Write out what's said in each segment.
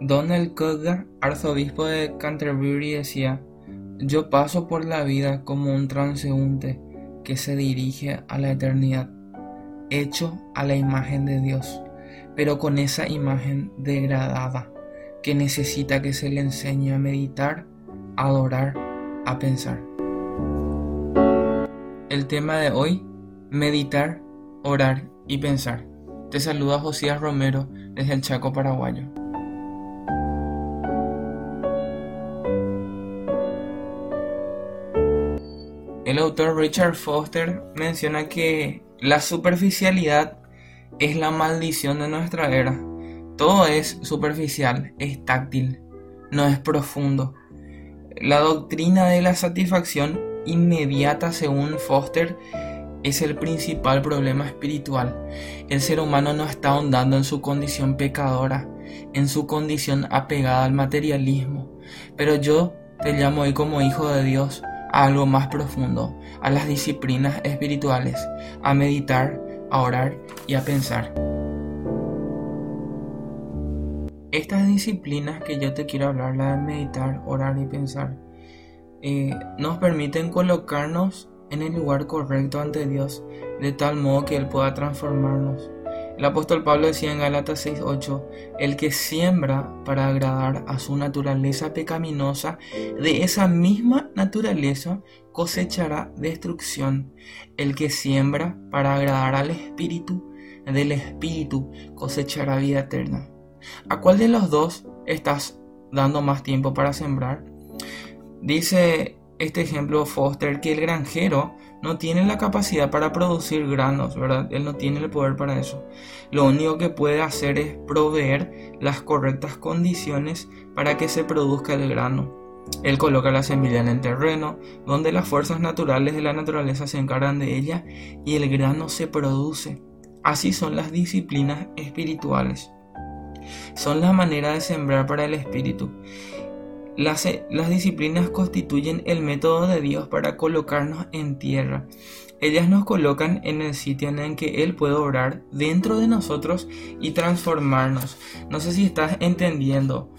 Donald Cudgar, arzobispo de Canterbury, decía, yo paso por la vida como un transeúnte que se dirige a la eternidad, hecho a la imagen de Dios, pero con esa imagen degradada que necesita que se le enseñe a meditar, a adorar, a pensar. El tema de hoy, meditar, orar y pensar. Te saluda Josías Romero desde el Chaco paraguayo. El autor Richard Foster menciona que la superficialidad es la maldición de nuestra era. Todo es superficial, es táctil, no es profundo. La doctrina de la satisfacción inmediata, según Foster, es el principal problema espiritual. El ser humano no está ahondando en su condición pecadora, en su condición apegada al materialismo. Pero yo te llamo hoy como hijo de Dios algo más profundo, a las disciplinas espirituales, a meditar, a orar y a pensar. Estas disciplinas que yo te quiero hablar, la de meditar, orar y pensar, eh, nos permiten colocarnos en el lugar correcto ante Dios, de tal modo que Él pueda transformarnos. El apóstol Pablo decía en Galatas 6:8, el que siembra para agradar a su naturaleza pecaminosa, de esa misma naturaleza cosechará destrucción. El que siembra para agradar al Espíritu, del Espíritu cosechará vida eterna. ¿A cuál de los dos estás dando más tiempo para sembrar? Dice este ejemplo Foster que el granjero no tiene la capacidad para producir granos, ¿verdad? Él no tiene el poder para eso. Lo único que puede hacer es proveer las correctas condiciones para que se produzca el grano. Él coloca la semilla en el terreno, donde las fuerzas naturales de la naturaleza se encargan de ella y el grano se produce. Así son las disciplinas espirituales. Son la manera de sembrar para el espíritu. Las, disciplinas constituyen el método de Dios para colocarnos en tierra. Ellas nos colocan en el sitio en el que Él puede obrar dentro de nosotros y transformarnos. No sé si estás entendiendo.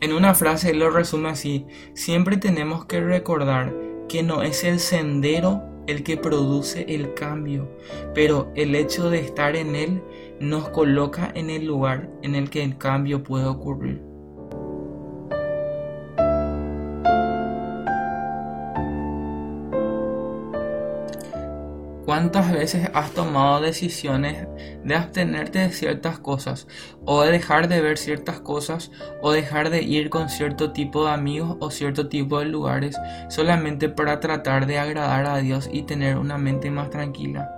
En una frase lo resume así. Siempre tenemos que recordar que no es el sendero el que produce el cambio, pero el hecho de estar en Él nos coloca en el lugar en el que el cambio puede ocurrir. ¿Cuántas veces has tomado decisiones de abstenerte de ciertas cosas o de dejar de ver ciertas cosas o dejar de ir con cierto tipo de amigos o cierto tipo de lugares solamente para tratar de agradar a Dios y tener una mente más tranquila?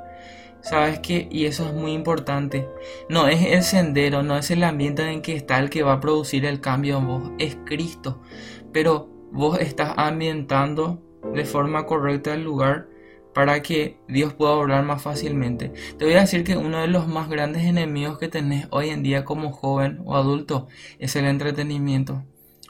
¿Sabes qué? Y eso es muy importante. No es el sendero, no es el ambiente en que está el que va a producir el cambio en vos, es Cristo. Pero vos estás ambientando de forma correcta el lugar para que Dios pueda obrar más fácilmente. Te voy a decir que uno de los más grandes enemigos que tenés hoy en día como joven o adulto es el entretenimiento.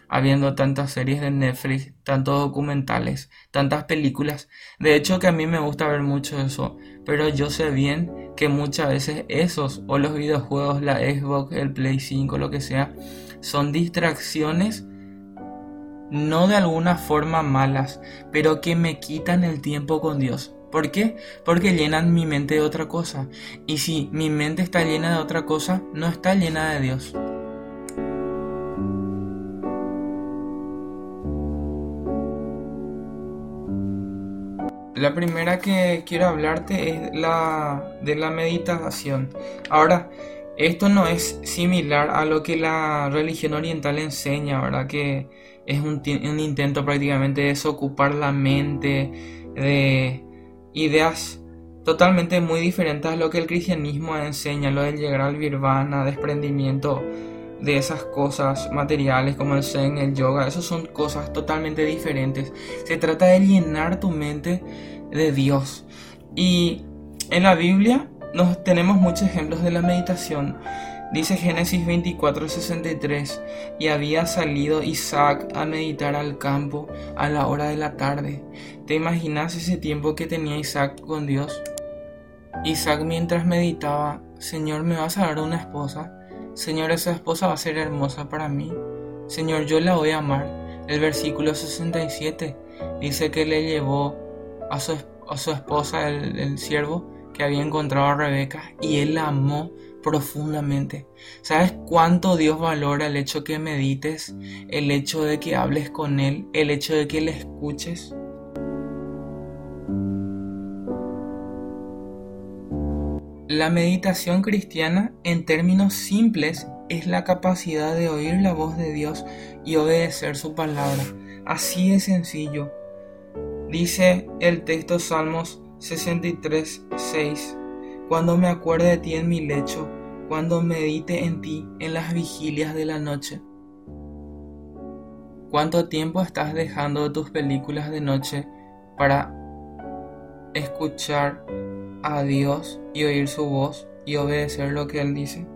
Habiendo tantas series de Netflix, tantos documentales, tantas películas. De hecho que a mí me gusta ver mucho eso, pero yo sé bien que muchas veces esos o los videojuegos, la Xbox, el Play 5, lo que sea, son distracciones no de alguna forma malas, pero que me quitan el tiempo con Dios. ¿Por qué? Porque llenan mi mente de otra cosa. Y si mi mente está llena de otra cosa, no está llena de Dios. La primera que quiero hablarte es la de la meditación. Ahora, esto no es similar a lo que la religión oriental enseña, ¿verdad? Que es un, intento prácticamente de desocupar la mente de ideas totalmente muy diferentes a lo que el cristianismo enseña, lo de llegar al nirvana, desprendimiento de esas cosas materiales como el zen, el yoga, esas son cosas totalmente diferentes. Se trata de llenar tu mente de Dios. Y en la Biblia nos tenemos muchos ejemplos de la meditación. Dice Génesis 24:63, y había salido Isaac a meditar al campo a la hora de la tarde. ¿Te imaginas ese tiempo que tenía Isaac con Dios? Isaac mientras meditaba, Señor, ¿me vas a dar una esposa? Señor, esa esposa va a ser hermosa para mí. Señor, yo la voy a amar. El versículo 67 dice que le llevó a su, a su esposa, el, el siervo, que había encontrado a Rebeca, y él la amó profundamente. ¿Sabes cuánto Dios valora el hecho que medites, el hecho de que hables con Él, el hecho de que le escuches? La meditación cristiana, en términos simples, es la capacidad de oír la voz de Dios y obedecer su palabra. Así de sencillo. Dice el texto Salmos 63, 6. Cuando me acuerde de ti en mi lecho, cuando medite en ti en las vigilias de la noche. ¿Cuánto tiempo estás dejando de tus películas de noche para escuchar a Dios y oír su voz y obedecer lo que Él dice.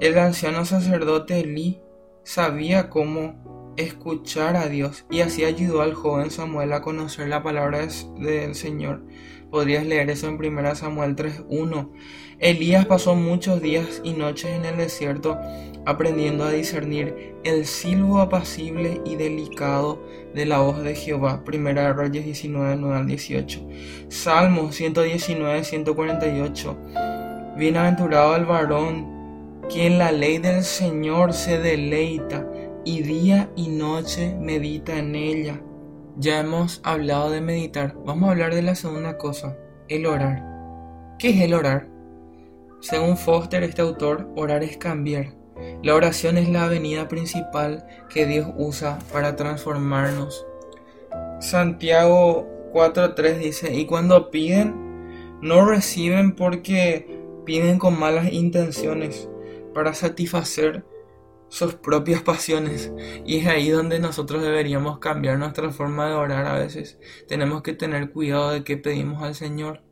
El anciano sacerdote Eli sabía cómo escuchar a Dios y así ayudó al joven Samuel a conocer la palabra del Señor. Podrías leer eso en 1 Samuel 3.1. Elías pasó muchos días y noches en el desierto aprendiendo a discernir el silbo apacible y delicado de la voz de Jehová. Primera de Reyes 19, 9 al 18. Salmos 119, 148. Bienaventurado el varón, quien la ley del Señor se deleita y día y noche medita en ella. Ya hemos hablado de meditar, vamos a hablar de la segunda cosa, el orar. ¿Qué es el orar? Según Foster, este autor, orar es cambiar. La oración es la avenida principal que Dios usa para transformarnos. Santiago 4.3 dice, y cuando piden, no reciben porque piden con malas intenciones para satisfacer sus propias pasiones. Y es ahí donde nosotros deberíamos cambiar nuestra forma de orar a veces. Tenemos que tener cuidado de qué pedimos al Señor.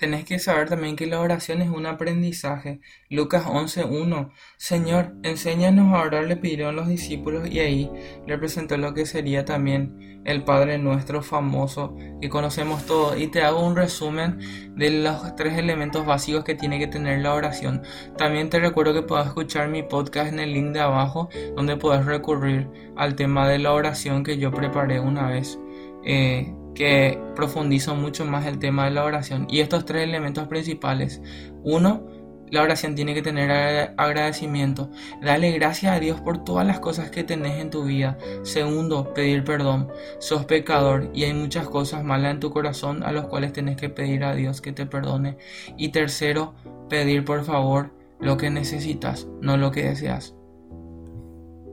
Tenés que saber también que la oración es un aprendizaje. Lucas 11.1 Señor, enséñanos a orar, le pidieron los discípulos y ahí le presentó lo que sería también el Padre nuestro famoso que conocemos todos. Y te hago un resumen de los tres elementos básicos que tiene que tener la oración. También te recuerdo que puedas escuchar mi podcast en el link de abajo donde puedes recurrir al tema de la oración que yo preparé una vez. Eh, que profundizo mucho más el tema de la oración. Y estos tres elementos principales. Uno, la oración tiene que tener agradecimiento. Dale gracias a Dios por todas las cosas que tenés en tu vida. Segundo, pedir perdón. Sos pecador y hay muchas cosas malas en tu corazón a las cuales tenés que pedir a Dios que te perdone. Y tercero, pedir por favor lo que necesitas, no lo que deseas.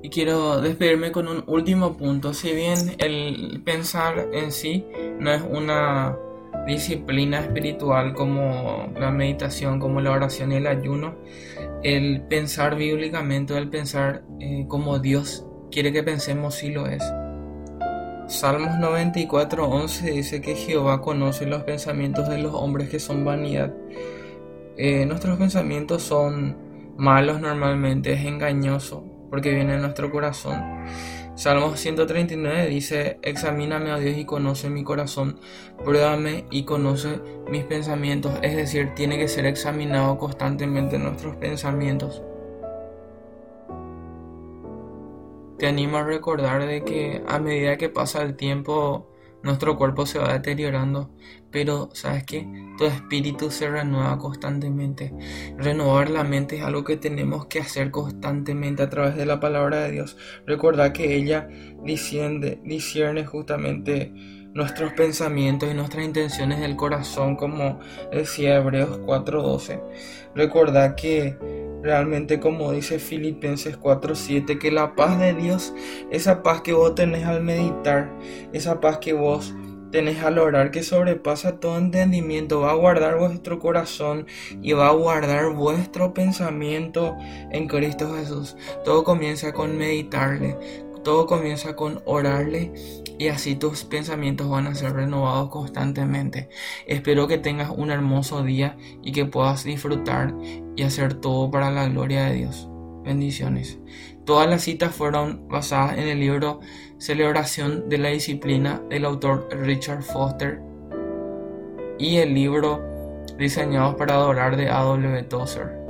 Y quiero despedirme con un último punto. Si bien el pensar en sí no es una disciplina espiritual como la meditación, como la oración y el ayuno, el pensar bíblicamente, el pensar eh, como Dios quiere que pensemos sí lo es. Salmos 94.11 dice que Jehová conoce los pensamientos de los hombres que son vanidad. Eh, nuestros pensamientos son malos normalmente, es engañoso, porque viene en nuestro corazón. Salmos 139 dice, examíname a Dios y conoce mi corazón, pruébame y conoce mis pensamientos, es decir, tiene que ser examinado constantemente nuestros pensamientos. Te animo a recordar de que a medida que pasa el tiempo, nuestro cuerpo se va deteriorando, pero ¿sabes qué? Tu espíritu se renueva constantemente. Renovar la mente es algo que tenemos que hacer constantemente a través de la palabra de Dios. Recuerda que ella disciende, discierne justamente nuestros pensamientos y nuestras intenciones del corazón, como decía Hebreos 4:12. Recuerda que realmente como dice Filipenses 4:7, que la paz de Dios, esa paz que vos tenés al meditar, esa paz que vos tenés al orar que sobrepasa todo entendimiento, va a guardar vuestro corazón y va a guardar vuestro pensamiento en Cristo Jesús. Todo comienza con meditarle, todo comienza con orarle y así tus pensamientos van a ser renovados constantemente. Espero que tengas un hermoso día y que puedas disfrutar y hacer todo para la gloria de Dios. Bendiciones. Todas las citas fueron basadas en el libro Celebración de la Disciplina del autor Richard Foster y el libro Diseñados para Adorar de A.W. Tozer.